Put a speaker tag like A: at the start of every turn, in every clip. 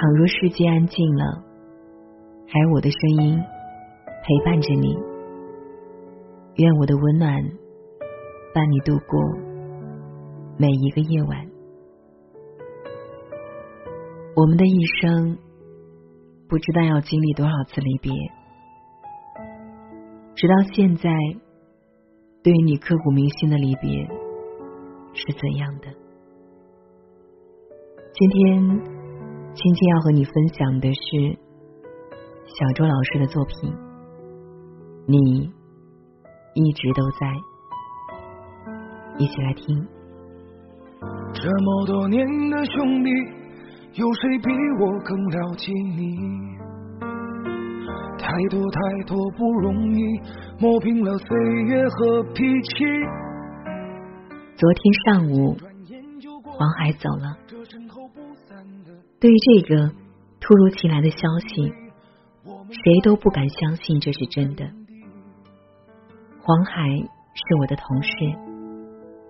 A: 倘若世界安静了，还有我的声音陪伴着你，愿我的温暖伴你度过每一个夜晚。我们的一生，不知道要经历多少次离别，直到现在，对于你刻骨铭心的离别是怎样的？今天。今天要和你分享的是小周老师的作品，你一直都在，一起来听。
B: 这么多年的兄弟，有谁比我更了解你？太多太多不容易，磨平了岁月和脾气。
A: 昨天上午，黄海走了。对于这个突如其来的消息，谁都不敢相信这是真的。黄海是我的同事，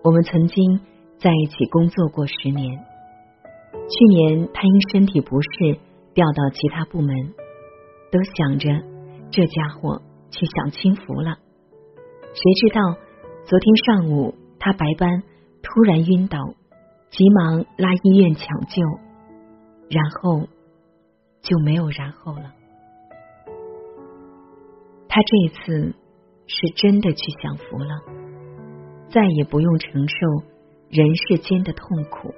A: 我们曾经在一起工作过十年。去年他因身体不适调到其他部门，都想着这家伙去享清福了。谁知道昨天上午他白班突然晕倒，急忙拉医院抢救。然后就没有然后了。他这一次是真的去享福了，再也不用承受人世间的痛苦，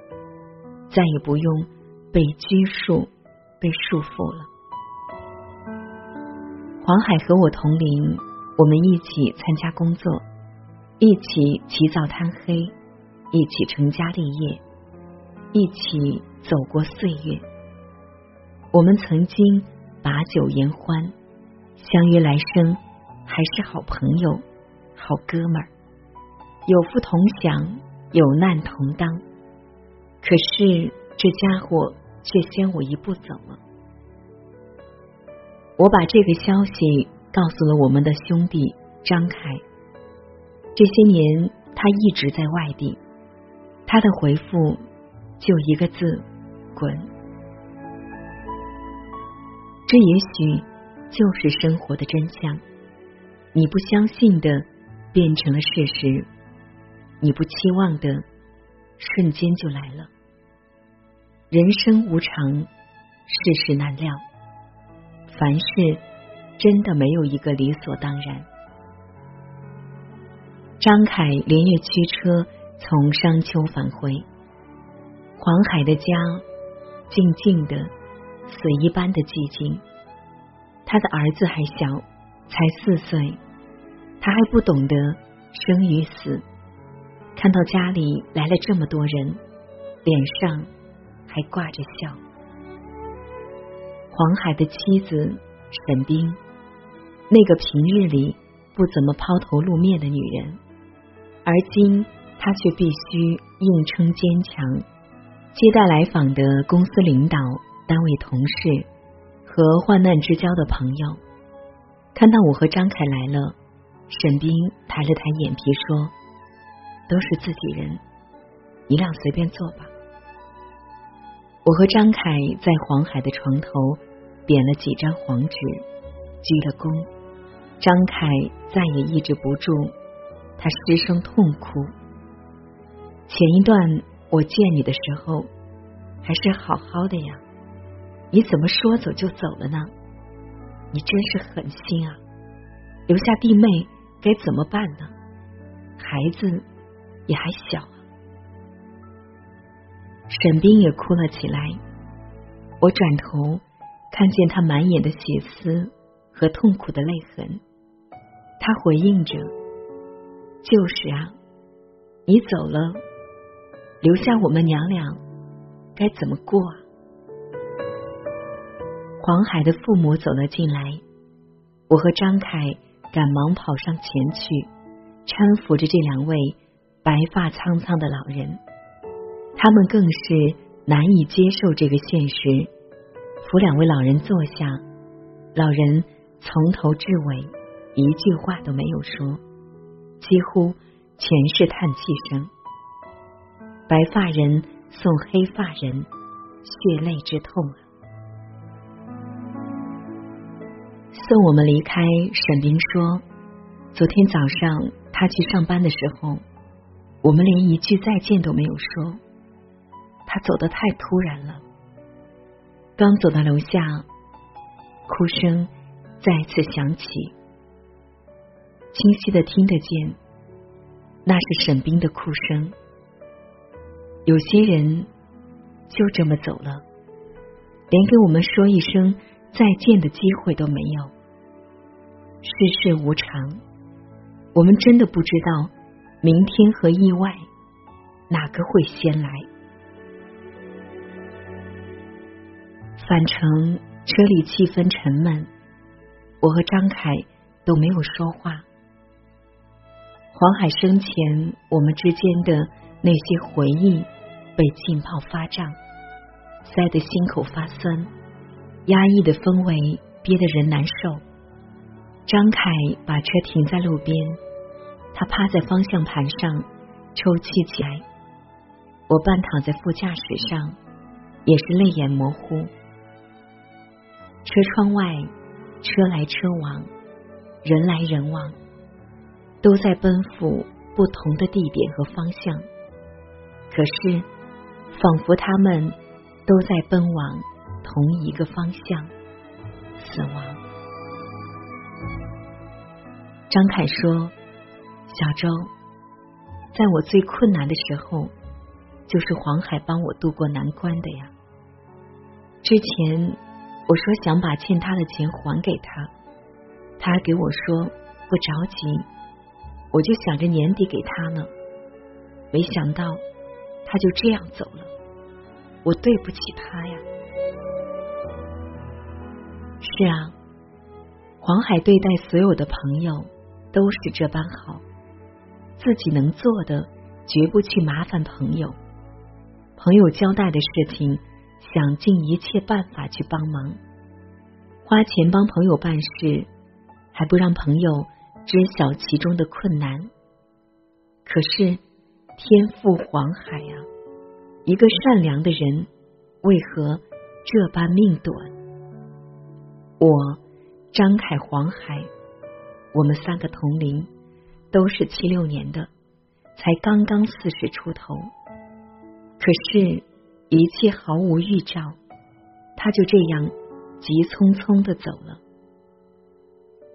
A: 再也不用被拘束、被束缚了。黄海和我同龄，我们一起参加工作，一起起早贪黑，一起成家立业，一起。走过岁月，我们曾经把酒言欢，相约来生还是好朋友、好哥们儿，有福同享，有难同当。可是这家伙却先我一步走了。我把这个消息告诉了我们的兄弟张凯。这些年他一直在外地，他的回复就一个字。滚！这也许就是生活的真相。你不相信的变成了事实，你不期望的瞬间就来了。人生无常，世事难料，凡事真的没有一个理所当然。张凯连夜驱车从商丘返回，黄海的家。静静的，死一般的寂静。他的儿子还小，才四岁，他还不懂得生与死。看到家里来了这么多人，脸上还挂着笑。黄海的妻子沈冰，那个平日里不怎么抛头露面的女人，而今她却必须硬撑坚强。接待来访的公司领导、单位同事和患难之交的朋友，看到我和张凯来了，沈冰抬了抬眼皮说：“都是自己人，你俩随便坐吧。”我和张凯在黄海的床头点了几张黄纸，鞠了躬。张凯再也抑制不住，他失声痛哭。前一段。我见你的时候还是好好的呀，你怎么说走就走了呢？你真是狠心啊！留下弟妹该怎么办呢？孩子也还小。沈冰也哭了起来。我转头看见他满眼的血丝和痛苦的泪痕，他回应着：“就是啊，你走了。”留下我们娘俩该怎么过？黄海的父母走了进来，我和张凯赶忙跑上前去，搀扶着这两位白发苍苍的老人，他们更是难以接受这个现实，扶两位老人坐下，老人从头至尾一句话都没有说，几乎全是叹气声。白发人送黑发人，血泪之痛啊！送我们离开，沈冰说：“昨天早上他去上班的时候，我们连一句再见都没有说。他走得太突然了。刚走到楼下，哭声再次响起，清晰的听得见，那是沈冰的哭声。有些人就这么走了，连给我们说一声。”再见的机会都没有。世事无常，我们真的不知道明天和意外哪个会先来。返程车里气氛沉闷，我和张凯都没有说话。黄海生前我们之间的那些回忆被浸泡发胀，塞得心口发酸。压抑的氛围憋得人难受。张凯把车停在路边，他趴在方向盘上抽泣起来。我半躺在副驾驶上，也是泪眼模糊。车窗外，车来车往，人来人往，都在奔赴不同的地点和方向。可是，仿佛他们都在奔往。同一个方向，死亡。张凯说：“小周，在我最困难的时候，就是黄海帮我渡过难关的呀。之前我说想把欠他的钱还给他，他还给我说不着急，我就想着年底给他呢。没想到他就这样走了，我对不起他呀。”是啊，黄海对待所有的朋友都是这般好，自己能做的绝不去麻烦朋友，朋友交代的事情想尽一切办法去帮忙，花钱帮朋友办事，还不让朋友知晓其中的困难。可是天赋黄海啊，一个善良的人，为何这般命短？我张凯、黄海，我们三个同龄，都是七六年的，才刚刚四十出头。可是，一切毫无预兆，他就这样急匆匆的走了。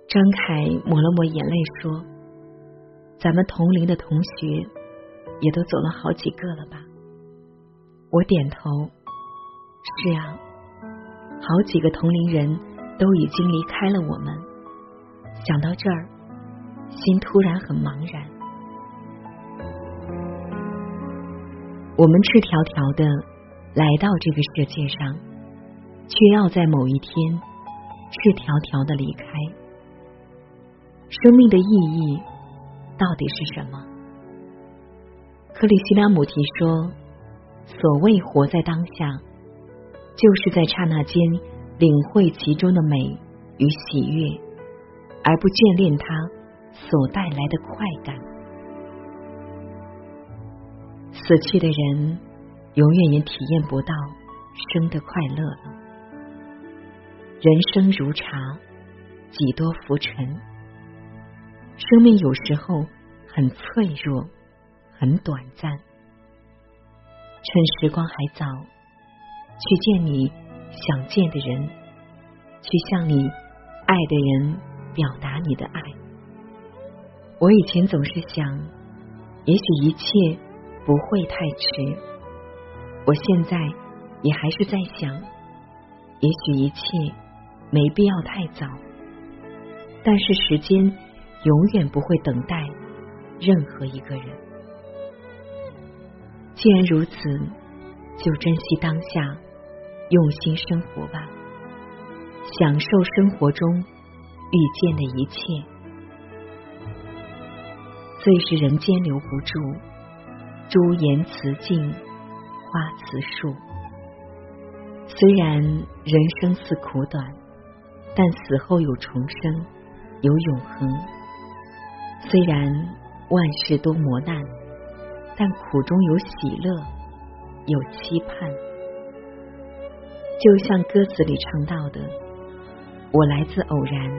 A: 张凯抹了抹眼泪说：“咱们同龄的同学也都走了好几个了吧？”我点头：“是啊，好几个同龄人。”都已经离开了我们，想到这儿，心突然很茫然。我们赤条条的来到这个世界上，却要在某一天赤条条的离开。生命的意义到底是什么？克里希那姆提说：“所谓活在当下，就是在刹那间。”领会其中的美与喜悦，而不眷恋它所带来的快感。死去的人永远也体验不到生的快乐了。人生如茶，几多浮沉。生命有时候很脆弱，很短暂。趁时光还早，去见你。想见的人，去向你爱的人表达你的爱。我以前总是想，也许一切不会太迟。我现在也还是在想，也许一切没必要太早。但是时间永远不会等待任何一个人。既然如此，就珍惜当下。用心生活吧，享受生活中遇见的一切。最是人间留不住，朱颜辞镜花辞树。虽然人生似苦短，但死后有重生，有永恒。虽然万事多磨难，但苦中有喜乐，有期盼。就像歌词里唱到的，我来自偶然，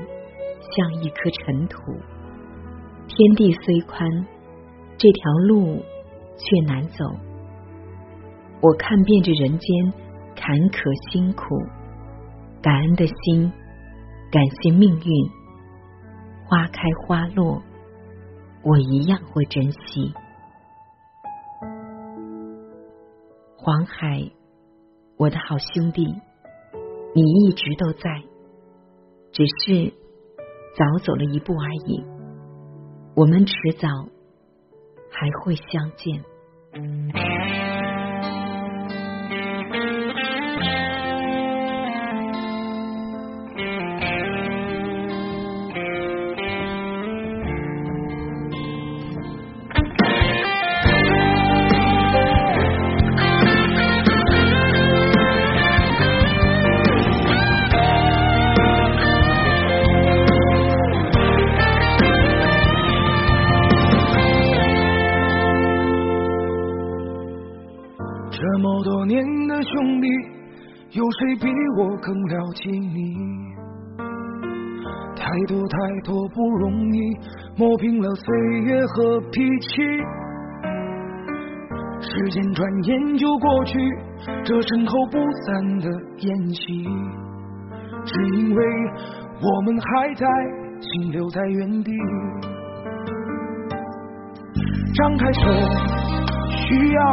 A: 像一颗尘土。天地虽宽，这条路却难走。我看遍这人间坎坷辛苦，感恩的心，感谢命运。花开花落，我一样会珍惜。黄海，我的好兄弟，你一直都在，只是早走了一步而已。我们迟早还会相见。
B: 更了解你？太多太多不容易，磨平了岁月和脾气。时间转眼就过去，这身后不散的宴席，只因为我们还在，心留在原地。张开手，需要。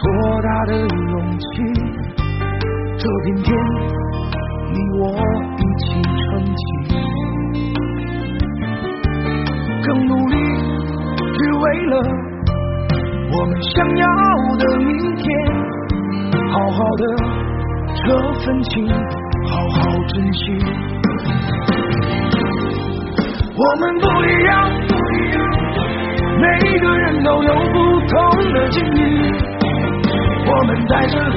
B: 多大的勇气？这片天，你我一起撑起。更努力，只为了我们想要的明天。好好的这份情，好好珍惜。我们不一样，每个人都有不同的境遇。我们在这里，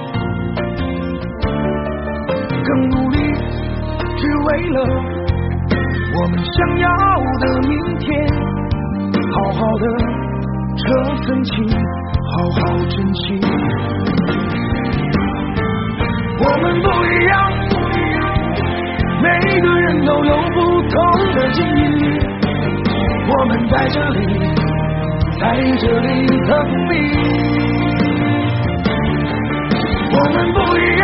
B: 更努力，只为了我们想要的明天。好好的这份情，好好珍惜。我们不一样，每个人都有不同的境遇。我们在这里。在这里等你，我们不一样，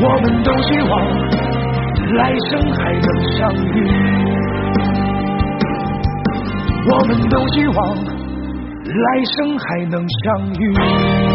B: 我们都希望来生还能相遇，我们都希望来生还能相遇。